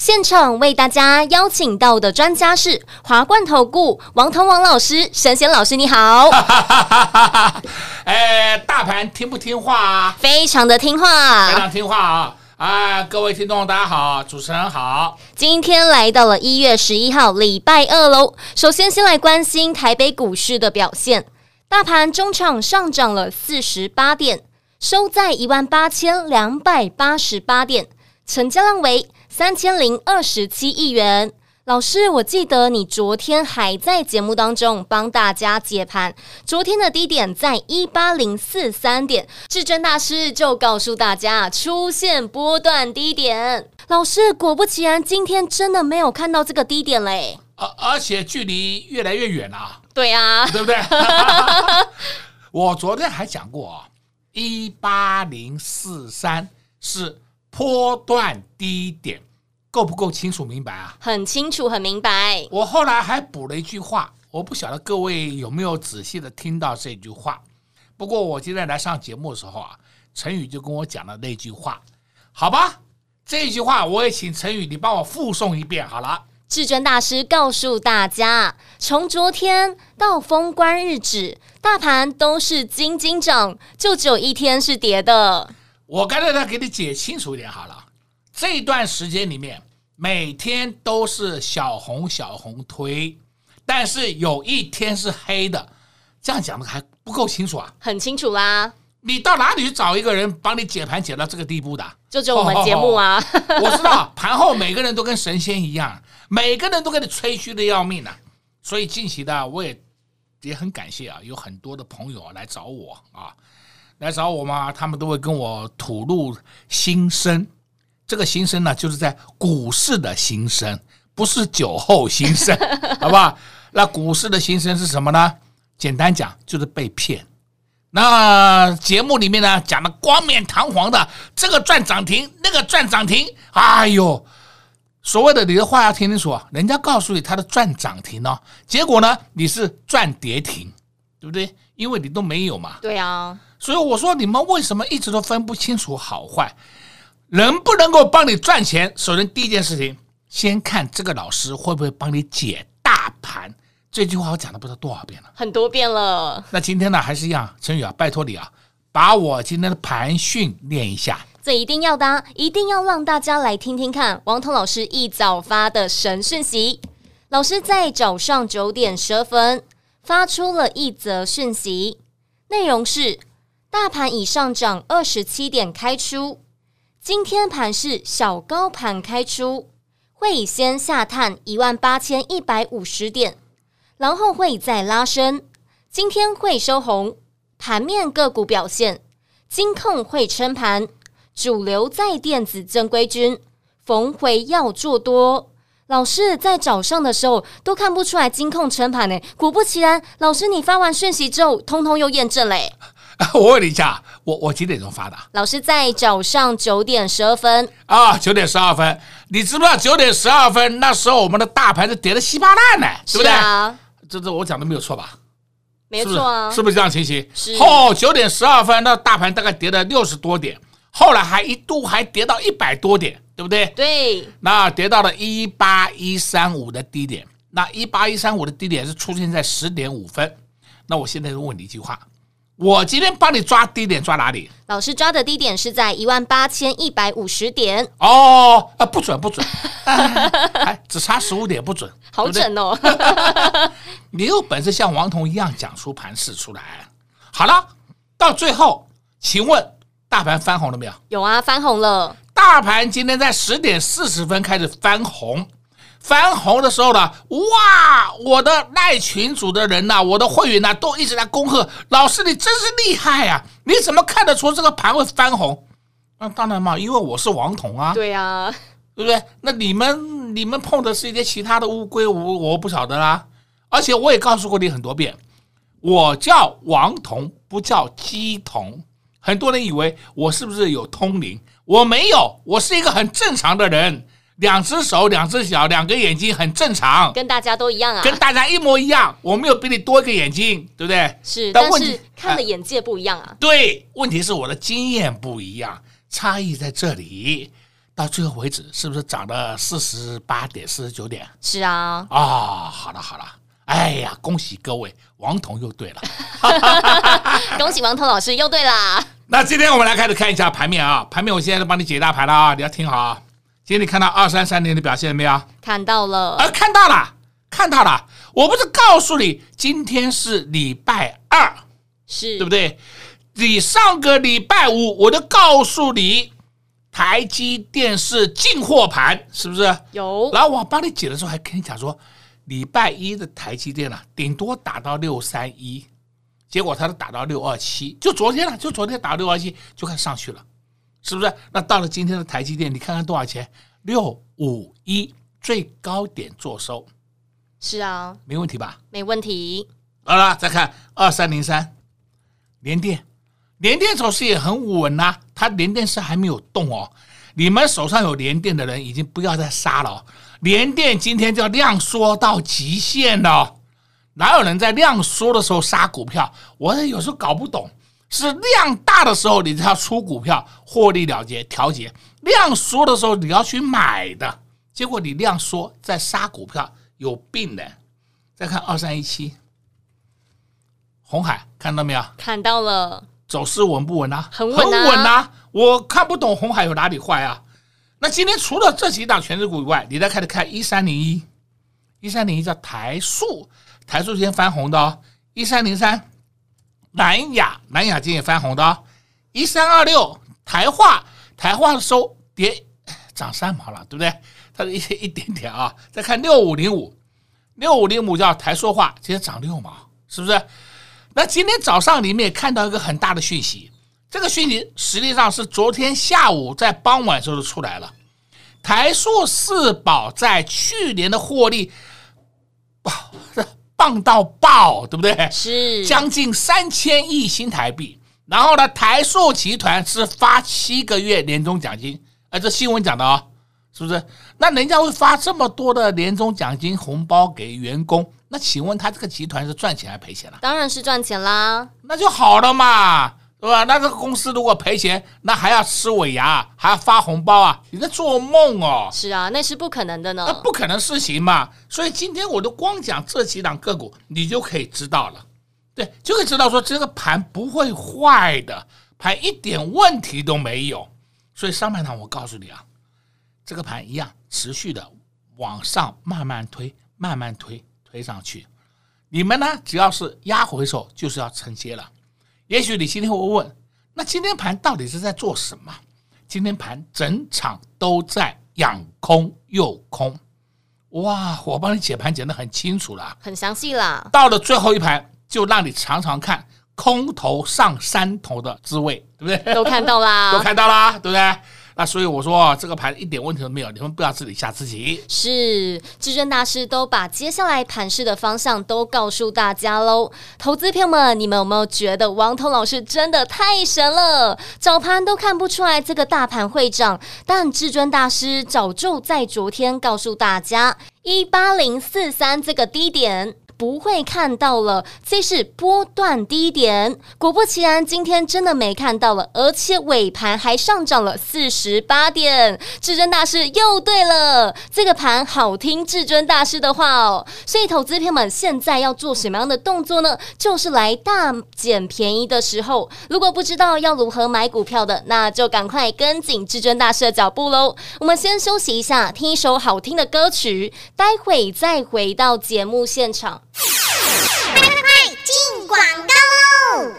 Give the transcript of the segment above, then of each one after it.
现场为大家邀请到的专家是华冠投顾王腾王老师，神仙老师你好。哎，大盘听不听话啊？非常的听话，非常听话啊！啊，各位听众大家好，主持人好。今天来到了一月十一号礼拜二喽。首先先来关心台北股市的表现，大盘中场上涨了四十八点，收在一万八千两百八十八点，成交量为。三千零二十七亿元，老师，我记得你昨天还在节目当中帮大家解盘，昨天的低点在一八零四三点，至尊大师就告诉大家出现波段低点。老师，果不其然，今天真的没有看到这个低点嘞，而而且距离越来越远了。对啊，对不对？我昨天还讲过啊，一八零四三是。波段低点够不够清楚明白啊？很清楚，很明白。我后来还补了一句话，我不晓得各位有没有仔细的听到这句话。不过我今天来上节目的时候啊，陈宇就跟我讲了那句话，好吧？这句话我也请陈宇你帮我复诵一遍好了。至尊大师告诉大家，从昨天到封关日止，大盘都是金金涨，就只有一天是跌的。我刚才再给你解清楚一点好了，这段时间里面每天都是小红小红推，但是有一天是黑的，这样讲的还不够清楚啊？很清楚啦！你到哪里去找一个人帮你解盘解到这个地步的？就只有我们节目啊！我知道盘后每个人都跟神仙一样，每个人都给你吹嘘的要命啊！所以近期的我也也很感谢啊，有很多的朋友来找我啊。来找我吗？他们都会跟我吐露心声。这个心声呢，就是在股市的心声，不是酒后心声，好不好？那股市的心声是什么呢？简单讲，就是被骗。那节目里面呢，讲的冠冕堂皇的，这个赚涨停，那个赚涨停，哎呦，所谓的你的话要听清楚，人家告诉你他的赚涨停呢，结果呢，你是赚跌停，对不对？因为你都没有嘛。对啊。所以我说，你们为什么一直都分不清楚好坏？能不能够帮你赚钱？首先第一件事情，先看这个老师会不会帮你解大盘。这句话我讲了不知道多少遍了，很多遍了。那今天呢，还是一样，陈宇啊，拜托你啊，把我今天的盘训练一下。这一定要的，一定要让大家来听听看，王彤老师一早发的神讯息。老师在早上九点十二分发出了一则讯息，内容是。大盘已上涨二十七点开出，今天盘是小高盘开出，会先下探一万八千一百五十点，然后会再拉升，今天会收红。盘面个股表现，金控会撑盘，主流在电子正规军，逢回要做多。老师在早上的时候都看不出来金控撑盘呢，果不其然，老师你发完讯息之后，通通又验证嘞。我问你一下，我我几点钟发的？老师在早上九点十二分啊，九点十二分。你知不知道九点十二分那时候我们的大盘是跌的稀巴烂呢？对不对？啊，这这我讲的没有错吧？没错啊，是不是这样情形？是。哦，九点十二分，那大盘大概跌了六十多点，后来还一度还跌到一百多点，对不对？对。那跌到了一八一三五的低点，那一八一三五的低点是出现在十点五分。那我现在就问你一句话。我今天帮你抓低点抓哪里？老师抓的低点是在一万八千一百五十点。哦，啊，不准不准，哎，只差十五点不准，好准哦！你有本事像王彤一样讲出盘势出来。好了，到最后，请问大盘翻红了没有？有啊，翻红了。大盘今天在十点四十分开始翻红。翻红的时候呢，哇！我的赖群主的人呐、啊，我的会员呐、啊，都一直在恭贺老师，你真是厉害啊！你怎么看得出这个盘会翻红？那当然嘛，因为我是王彤啊。对呀、啊，对不对？那你们你们碰的是一些其他的乌龟，我我不晓得啦。而且我也告诉过你很多遍，我叫王彤，不叫鸡童。很多人以为我是不是有通灵？我没有，我是一个很正常的人，两只手、两只脚、两个眼睛，很正常，跟大家都一样啊，跟大家一模一样。我没有比你多一个眼睛，对不对？是，但，但是看的眼界不一样啊。对，问题是我的经验不一样，差异在这里。到最后为止，是不是涨了四十八点、四十九点？是啊。啊、哦，好了好了。哎呀，恭喜各位，王彤又对了，恭喜王彤老师又对啦。那今天我们来开始看一下盘面啊，盘面我现在都帮你解大盘了啊，你要听好啊。今天你看到二三三零的表现了没有？看到了，呃，看到了，看到了。我不是告诉你，今天是礼拜二，是对不对？你上个礼拜五我就告诉你，台积电是进货盘，是不是？有。然后我帮你解的时候，还跟你讲说。礼拜一的台积电啊，顶多打到六三一，结果它都打到六二七，就昨天了，就昨天打到六二七就开始上去了，是不是？那到了今天的台积电，你看看多少钱？六五一，最高点做收，是啊，没问题吧？没问题。好了，再看二三零三，联电，联电走势也很稳呐、啊，它联电是还没有动哦。你们手上有联电的人，已经不要再杀了。联电今天叫量缩到极限了，哪有人在量缩的时候杀股票？我有时候搞不懂，是量大的时候你才要出股票获利了结调节，量缩的时候你要去买的，结果你量缩在杀股票，有病的。再看二三一七，红海看到没有？看到了，走势稳不稳啊？很稳啊，很稳啊！我看不懂红海有哪里坏啊？那今天除了这几档权值股以外，你再开始看一三零一，一三零一叫台塑，台塑今天翻红的哦。一三零三，南亚，南亚今天也翻红的哦。一三二六，台化，台化的收跌涨三毛了，对不对？它的一一点点啊。再看六五零五，六五零五叫台塑化，今天涨六毛，是不是？那今天早上你们也看到一个很大的讯息。这个讯息实际上是昨天下午在傍晚时候就出来了，台塑四宝在去年的获利，棒到爆，对不对？是将近三千亿新台币。然后呢，台塑集团是发七个月年终奖金，哎，这新闻讲的哦，是不是？那人家会发这么多的年终奖金红包给员工，那请问他这个集团是赚钱还是赔钱了？当然是赚钱啦，那就好了嘛。对吧？那这个公司如果赔钱，那还要吃尾牙，还要发红包啊？你在做梦哦！是啊，那是不可能的呢。那不可能事情嘛。所以今天我都光讲这几档个股，你就可以知道了。对，就可以知道说这个盘不会坏的，盘一点问题都没有。所以上半场我告诉你啊，这个盘一样持续的往上慢慢推，慢慢推，推上去。你们呢，只要是压回手，就是要承接了。也许你今天会问，那今天盘到底是在做什么？今天盘整场都在养空诱空，哇！我帮你解盘解得很清楚了，很详细啦。到了最后一盘，就让你尝尝看空头上山头的滋味，对不对？都看到啦，都看到啦，对不对？那所以我说这个盘一点问题都没有，你们不要自己吓自己。是至尊大师都把接下来盘势的方向都告诉大家喽。投资朋友们，你们有没有觉得王彤老师真的太神了？早盘都看不出来这个大盘会涨，但至尊大师早就在昨天告诉大家一八零四三这个低点。不会看到了，这是波段低点。果不其然，今天真的没看到了，而且尾盘还上涨了四十八点。至尊大师又对了，这个盘好听至尊大师的话哦。所以，投资朋友们现在要做什么样的动作呢？就是来大捡便宜的时候。如果不知道要如何买股票的，那就赶快跟紧至尊大师的脚步喽。我们先休息一下，听一首好听的歌曲，待会再回到节目现场。快快快进广告喽！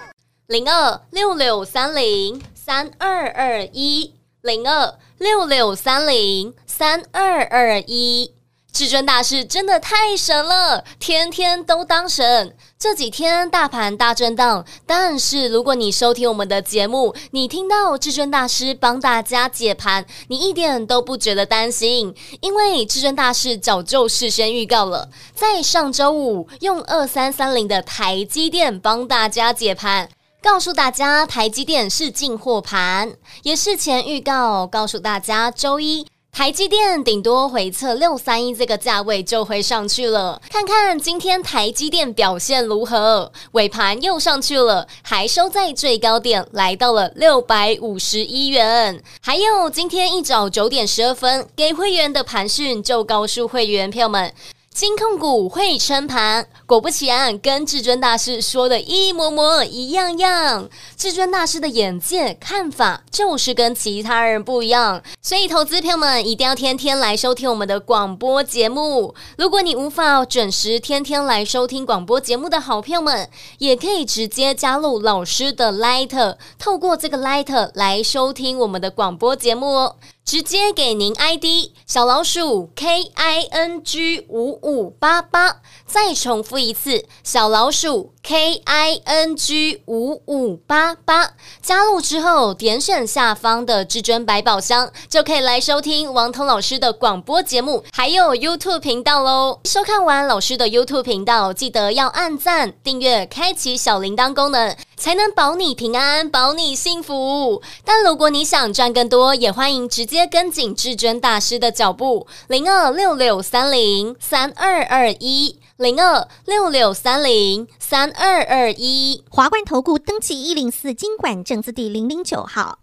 零二六六三零三二二一，零二六六三零三二二一。至尊大师真的太神了，天天都当神。这几天大盘大震荡，但是如果你收听我们的节目，你听到至尊大师帮大家解盘，你一点都不觉得担心，因为至尊大师早就事先预告了，在上周五用二三三零的台积电帮大家解盘，告诉大家台积电是进货盘，也事前预告告诉大家周一。台积电顶多回测六三一这个价位就会上去了，看看今天台积电表现如何？尾盘又上去了，还收在最高点，来到了六百五十一元。还有今天一早九点十二分给会员的盘讯，就告诉会员票们。金控股会撑盘，果不其然，跟至尊大师说的一模模一样样。至尊大师的眼界看法就是跟其他人不一样，所以投资朋友们一定要天天来收听我们的广播节目。如果你无法准时天天来收听广播节目的好朋友们，也可以直接加入老师的 Light，透过这个 Light 来收听我们的广播节目哦。直接给您 ID 小老鼠 K I N G 五五八八，再重复一次小老鼠 K I N G 五五八八，加入之后点选下方的至尊百宝箱，就可以来收听王彤老师的广播节目，还有 YouTube 频道喽。收看完老师的 YouTube 频道，记得要按赞、订阅、开启小铃铛功能，才能保你平安、保你幸福。但如果你想赚更多，也欢迎直接。跟紧至尊大师的脚步，零二六六三零三二二一，零二六六三零三二二一。华冠投顾登记一零四金管证字第零零九号。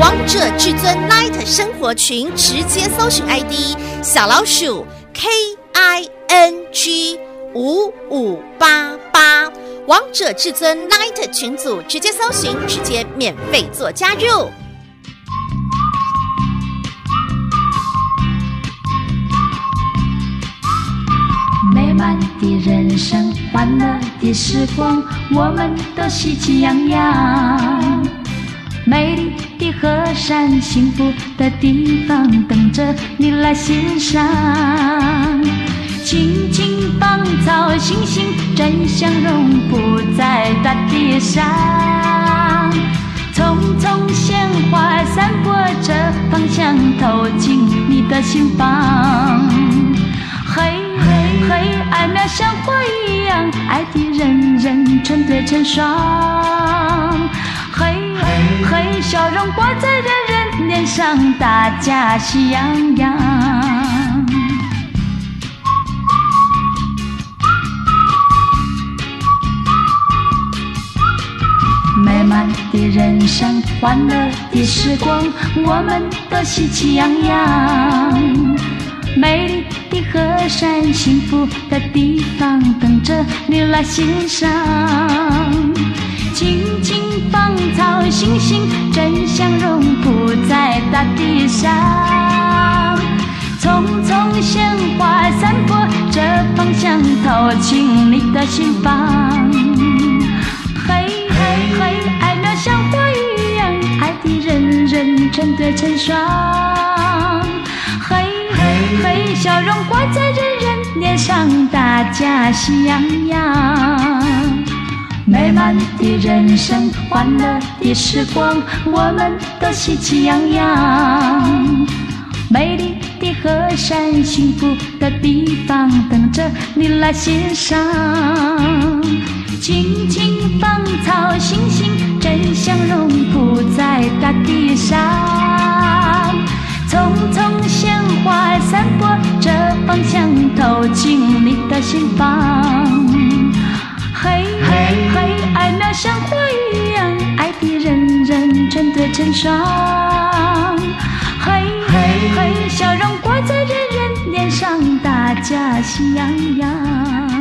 王者至尊 Light 生活群，直接搜寻 ID 小老鼠 K I N G 五五八八。王者至尊 Light 群组，直接搜寻，直接免费做加入。满的人生，欢乐的时光，我们都喜气洋洋。美丽的河山，幸福的地方，等着你来欣赏。青青芳草，星星争相融，不在大地上。丛丛鲜花，散播着芳香，透进你的心房。嘿。嘿，爱渺像花一样，爱的人人成对成双。嘿，嘿，笑容挂在人人脸上，大家喜洋洋。美满的人生，欢乐的时光，我们都喜气洋洋。美丽的河山，幸福的地方，等着你来欣赏。青青芳草，星星争相融，铺在大地上。丛丛鲜花，散播着芳香，透进你的心房。嘿嘿嘿，爱渺像花一样，爱的人人成对成双。微，笑容挂在人人脸上，大家喜洋洋。美满的人生，欢乐的时光，我们都喜气洋洋。美丽的河山，幸福的地方，等着你来欣赏。青青芳草，星星争相融，铺在大地上。匆匆花儿，散播着芳香，透进你的心房。嘿，嘿，嘿，爱那像花一样，爱的人人成对成双。嘿，嘿，嘿，笑容挂在人人脸上，大家喜洋洋。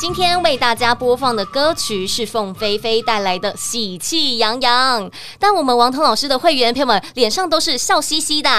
今天为大家播放的歌曲是凤飞飞带来的《喜气洋洋》，但我们王彤老师的会员朋友们脸上都是笑嘻嘻的，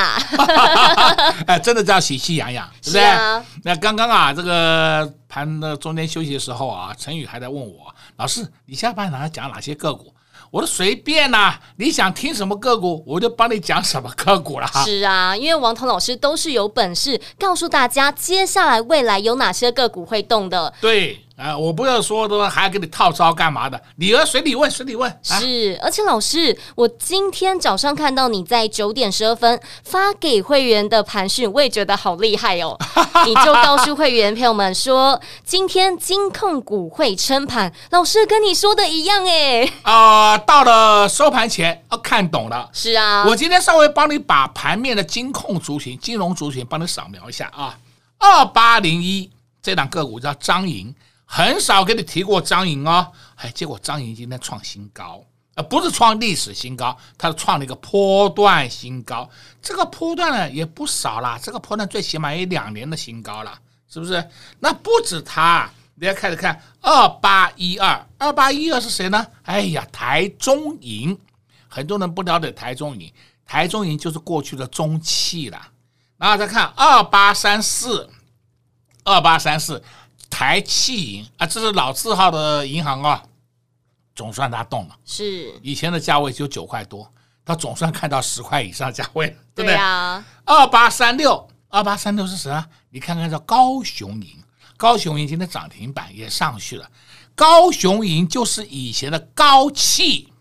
哎，真的叫喜气洋洋，是不对？啊、那刚刚啊，这个盘的中间休息的时候啊，陈宇还在问我，老师，你下半场讲哪些个股？我都随便呐、啊，你想听什么个股，我就帮你讲什么个股了。是啊，因为王彤老师都是有本事告诉大家接下来未来有哪些个股会动的。对。啊，我不要说的，还要给你套招干嘛的？你儿随你问，随你问。是，而且老师，我今天早上看到你在九点十二分发给会员的盘讯，我也觉得好厉害哦。你就告诉会员朋友们说，今天金控股会撑盘，老师跟你说的一样哎。啊、呃，到了收盘前要看懂了。是啊，我今天稍微帮你把盘面的金控族群、金融族群帮你扫描一下啊。二八零一这档个股叫张银。很少给你提过彰银哦，哎，结果彰银今天创新高，呃，不是创历史新高，它是创了一个波段新高，这个波段呢也不少啦，这个波段最起码也两年的新高了，是不是？那不止它，你要开始看二八一二，二八一二是谁呢？哎呀，台中银，很多人不了解台中银，台中银就是过去的中汽了，然后再看二八三四，二八三四。台气银啊，这是老字号的银行啊，总算它动了。是以前的价位只有九块多，它总算看到十块以上价位了，对不对？啊。二八三六，二八三六是谁啊？你看看叫高雄银，高雄银今天涨停板也上去了。高雄银就是以前的高气，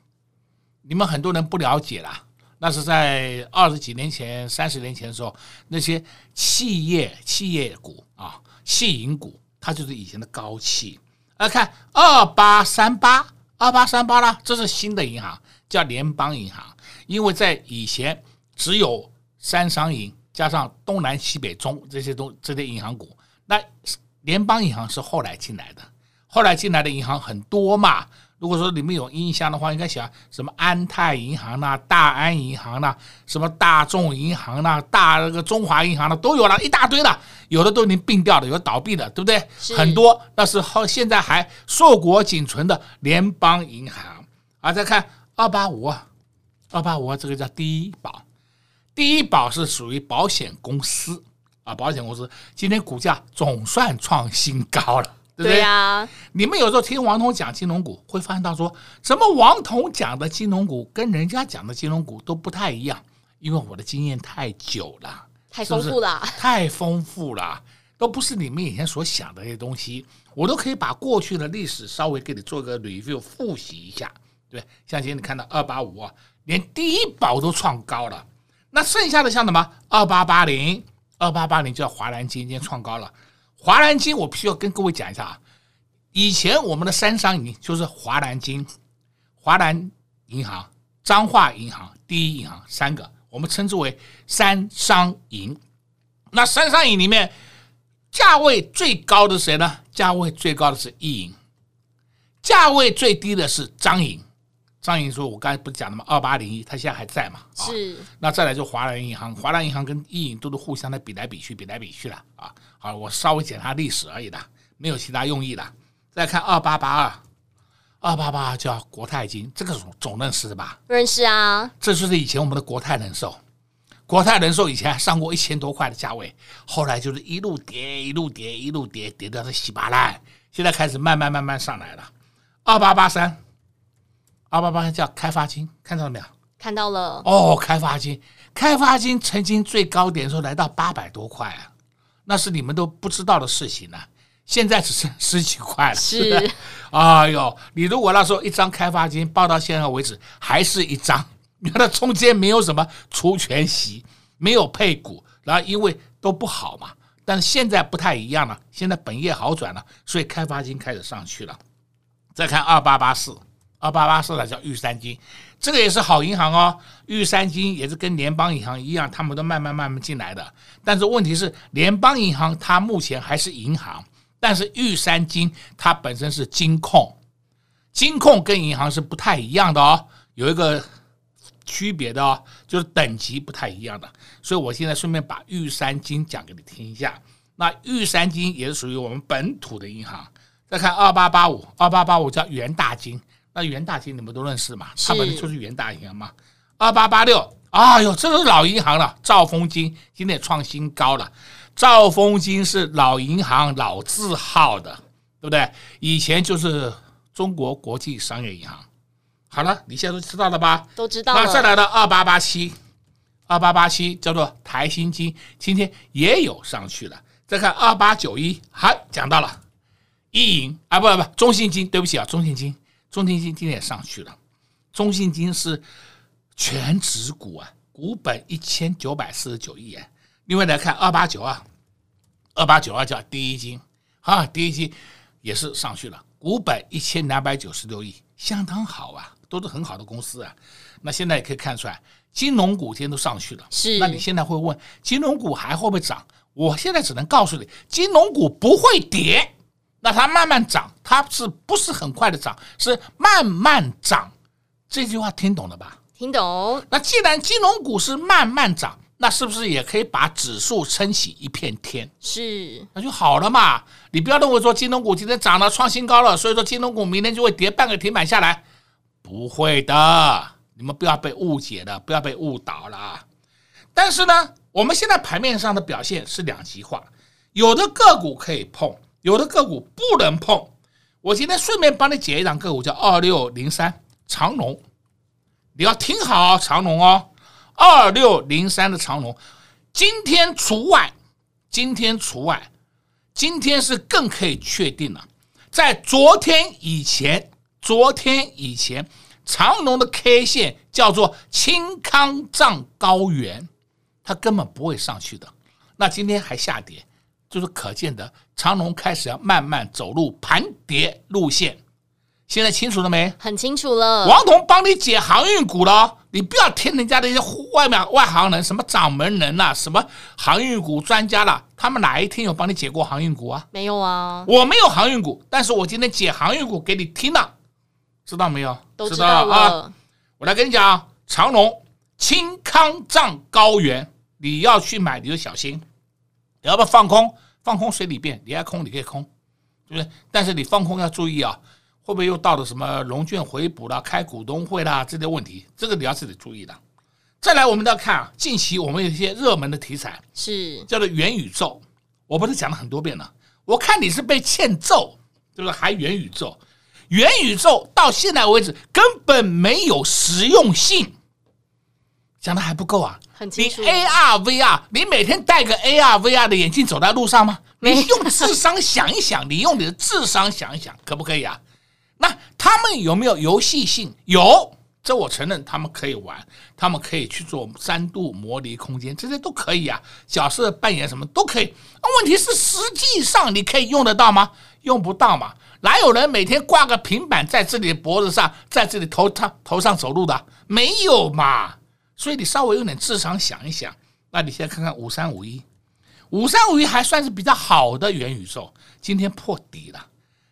你们很多人不了解啦，那是在二十几年前、三十年前的时候，那些企业企业股啊，企银股。它就是以前的高企，来看二八三八，二八三八啦，这是新的银行，叫联邦银行。因为在以前只有三商银加上东南西北中这些东这些银行股，那联邦银行是后来进来的，后来进来的银行很多嘛。如果说你们有印象的话，应该想什么安泰银行啦、大安银行啦、什么大众银行啦、大那个中华银行啦，都有了一大堆了，有的都已经并掉了，有的倒闭了，对不对？很多，那是后现在还硕果仅存的联邦银行。啊，再看二八五，二八五这个叫第一保，第一保是属于保险公司啊，保险公司今天股价总算创新高了。对不对？呀、啊？你们有时候听王彤讲金融股，会发现到说，什么王彤讲的金融股跟人家讲的金融股都不太一样，因为我的经验太久了，太丰富了，太丰富了，都不是你们以前所想的那些东西，我都可以把过去的历史稍微给你做个 review 复习一下，对，像今天你看到二八五啊，连第一宝都创高了，那剩下的像什么？二八八零，二八八零叫华南金今天创高了。华南金，我必须要跟各位讲一下啊。以前我们的三商银就是华南金、华南银行、彰化银行、第一银行三个，我们称之为三商银。那三商银里面，价位最高的是谁呢？价位最高的是一银，价位最低的是张银。张银说：“我刚才不是讲了吗？二八零一，他现在还在嘛？是。那再来就华南银行，华南银行跟一银都是互相的比来比去，比来比去了啊。好，我稍微检查历史而已的，没有其他用意的。再看二八八二，二八八二叫国泰金，这个总总认识的吧？认识啊。这就是以前我们的国泰人寿，国泰人寿以前上过一千多块的价位，后来就是一路跌，一路跌，一路跌，跌到是稀巴烂，现在开始慢慢慢慢上来了。二八八三。”二八八三叫开发金，看到了没有？看到了。哦，开发金，开发金曾经最高点的时候来到八百多块啊，那是你们都不知道的事情呢、啊。现在只剩十几块了。是，是。哎呦，你如果那时候一张开发金报到现在为止还是一张，你看它中间没有什么除权息，没有配股，然后因为都不好嘛。但是现在不太一样了，现在本业好转了，所以开发金开始上去了。再看二八八四。二八八四的叫玉山金，这个也是好银行哦。玉山金也是跟联邦银行一样，他们都慢慢慢慢进来的。但是问题是，联邦银行它目前还是银行，但是玉山金它本身是金控，金控跟银行是不太一样的哦，有一个区别的哦，就是等级不太一样的。所以我现在顺便把玉山金讲给你听一下。那玉山金也是属于我们本土的银行。再看二八八五，二八八五叫元大金。那元大金你们都认识嘛？它本身就是元大银行嘛。二八八六，哎呦，这都是老银行了。兆丰金今天也创新高了。兆丰金是老银行老字号的，对不对？以前就是中国国际商业银行好了，你现在都知道了吧？都知道了。那再来到二八八七，二八八七叫做台新金，今天也有上去了。再看二八九一，好，讲到了，一银啊，不不不，中信金，对不起啊，中信金，中信金今天也上去了。中信金是全值股啊，股本一千九百四十九亿元。另外来看二八九二，二八九二叫第一金，啊，第一金也是上去了，股本一千两百九十六亿，相当好啊，都是很好的公司啊。那现在也可以看出来，金融股今天都上去了。是，那你现在会问，金融股还会不会涨？我现在只能告诉你，金融股不会跌，那它慢慢涨，它是不是很快的涨？是慢慢涨。这句话听懂了吧？听懂。那既然金融股是慢慢涨，那是不是也可以把指数撑起一片天？是，那就好了嘛。你不要认为说金融股今天涨了创新高了，所以说金融股明天就会跌半个停板下来，不会的。你们不要被误解了，不要被误导了。但是呢，我们现在盘面上的表现是两极化，有的个股可以碰，有的个股不能碰。我今天顺便帮你解一档个股，叫二六零三。长龙，你要听好长龙哦，二六零三的长龙，今天除外，今天除外，今天是更可以确定了，在昨天以前，昨天以前，长龙的 K 线叫做青康藏高原，它根本不会上去的，那今天还下跌，就是可见的长龙开始要慢慢走入盘跌路线。现在清楚了没？很清楚了。王彤帮你解航运股了，你不要听人家那些外面外行人，什么掌门人呐、啊，什么航运股专家了，他们哪一天有帮你解过航运股啊？没有啊，我没有航运股，但是我今天解航运股给你听了，知道没有？都知道了啊。我来跟你讲，长龙、青康藏高原，你要去买你就小心，你要不要放空？放空随你便，你爱空你可以空，对不对？但是你放空要注意啊。会不会又到了什么融券回补啦、开股东会啦这些问题？这个你要自己注意的。再来，我们要看啊，近期我们有一些热门的题材，是叫做元宇宙。我不是讲了很多遍了？我看你是被欠揍，就是还元宇宙？元宇宙到现在为止根本没有实用性，讲的还不够啊？很清楚。你 AR VR，你每天戴个 AR VR 的眼镜走在路上吗？你用智商想一想，你用你的智商想一想，可不可以啊？那他们有没有游戏性？有，这我承认他们可以玩，他们可以去做三度模拟空间，这些都可以啊。角色扮演什么都可以。那问题是，实际上你可以用得到吗？用不到嘛。哪有人每天挂个平板在自己的脖子上，在自己头上头上走路的？没有嘛。所以你稍微用点智商想一想。那你现在看看五三五一，五三五一还算是比较好的元宇宙，今天破底了。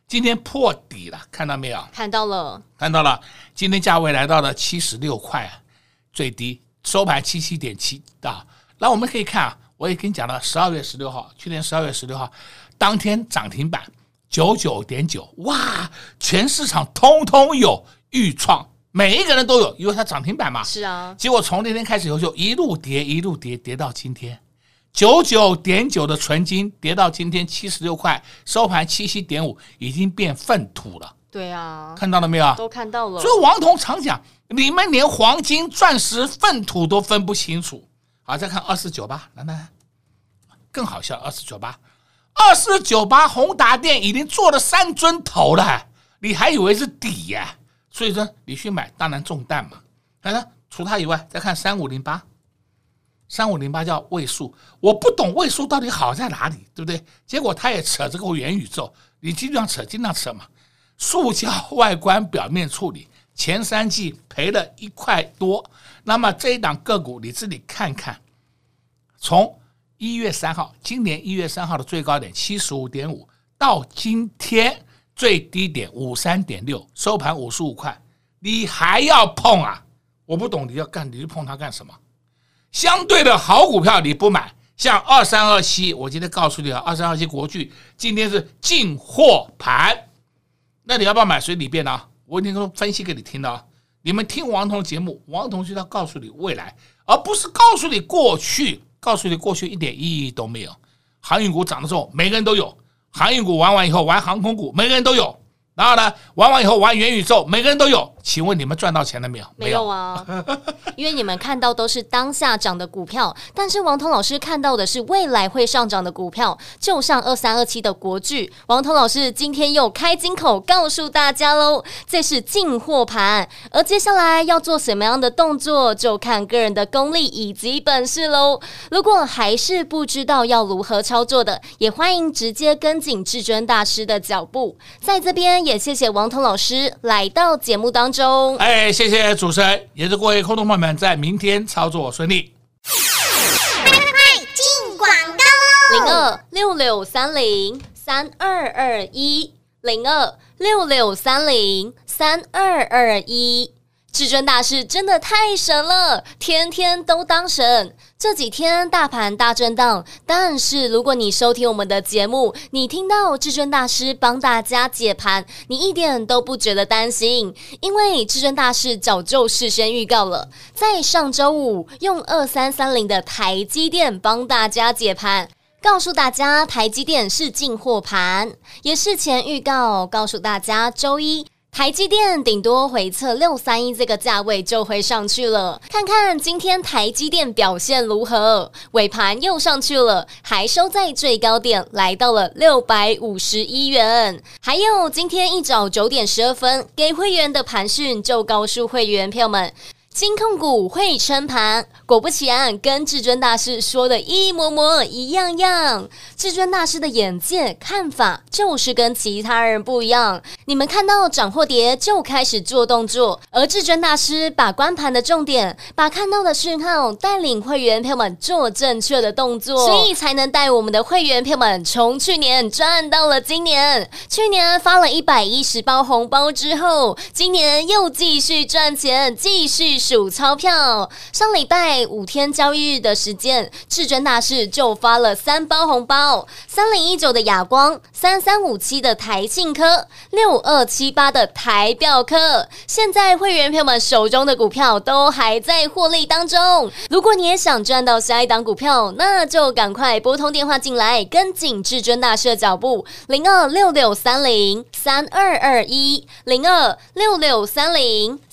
今天破底了，看到没有？看到了，看到了。今天价位来到了七十六块，最低收盘七七点七啊。那我们可以看啊，我也跟你讲了，十二月十六号，去年十二月十六号当天涨停板九九点九，哇，全市场通通有预创，每一个人都有，因为它涨停板嘛。是啊。结果从那天开始以后就一路跌，一路跌，跌到今天。九九点九的纯金跌到今天七十六块，收盘七七点五，已经变粪土了。对啊，看到了没有？都看到了。所以王彤常讲，你们连黄金、钻石、粪土都分不清楚。好，再看二四九八，来来，更好笑，二四九八，二四九八，宏达电已经做了三尊头了，你还以为是底呀、啊？所以说你去买，当然中弹嘛。看看，除它以外，再看三五零八。三五零八叫位数，我不懂位数到底好在哪里，对不对？结果他也扯这个元宇宙，你经常扯，经常扯嘛。塑胶外观表面处理，前三季赔了一块多。那么这一档个股你自己看看，从一月三号，今年一月三号的最高点七十五点五，到今天最低点五三点六，收盘五十五块，你还要碰啊？我不懂你要干，你去碰它干什么？相对的好股票你不买，像二三二七，我今天告诉你啊，二三二七国巨今天是进货盘，那你要不要买随你便呢？我已经分析给你听了，你们听王彤节目，王彤就要告诉你未来，而不是告诉你过去，告诉你过去一点意义都没有。航运股涨的时候，每个人都有；航运股玩完以后，玩航空股，每个人都有。然后呢，玩完以后玩元宇宙，每个人都有。请问你们赚到钱了没有？没有啊，因为你们看到都是当下涨的股票，但是王彤老师看到的是未来会上涨的股票，就像二三二七的国巨，王彤老师今天又开金口告诉大家喽，这是进货盘，而接下来要做什么样的动作，就看个人的功力以及本事喽。如果还是不知道要如何操作的，也欢迎直接跟紧至尊大师的脚步。在这边也谢谢王彤老师来到节目当中。哎，谢谢主持人，也祝各位空洞朋友们在明天操作顺利。快快快进广告喽！零二六六三零三二二一零二六六三零三二二一。至尊大师真的太神了，天天都当神。这几天大盘大震荡，但是如果你收听我们的节目，你听到至尊大师帮大家解盘，你一点都不觉得担心，因为至尊大师早就事先预告了，在上周五用二三三零的台积电帮大家解盘，告诉大家台积电是进货盘，也事前预告告诉大家周一。台积电顶多回测六三一这个价位就会上去了，看看今天台积电表现如何？尾盘又上去了，还收在最高点，来到了六百五十一元。还有今天一早九点十二分给会员的盘讯，就告诉会员票们。金控股会撑盘，果不其然，跟至尊大师说的一模模一样样。至尊大师的眼界看法就是跟其他人不一样。你们看到涨或跌就开始做动作，而至尊大师把关盘的重点，把看到的讯号带领会员朋友们做正确的动作，所以才能带我们的会员朋友们从去年赚到了今年。去年发了一百一十包红包之后，今年又继续赚钱，继续。数钞票，上礼拜五天交易日的时间，至尊大师就发了三包红包：三零一九的亚光，三三五七的台信科，六二七八的台表科。现在会员朋友们手中的股票都还在获利当中。如果你也想赚到下一档股票，那就赶快拨通电话进来，跟紧至尊大师的脚步：零二六六三零三二二一，零二六六三零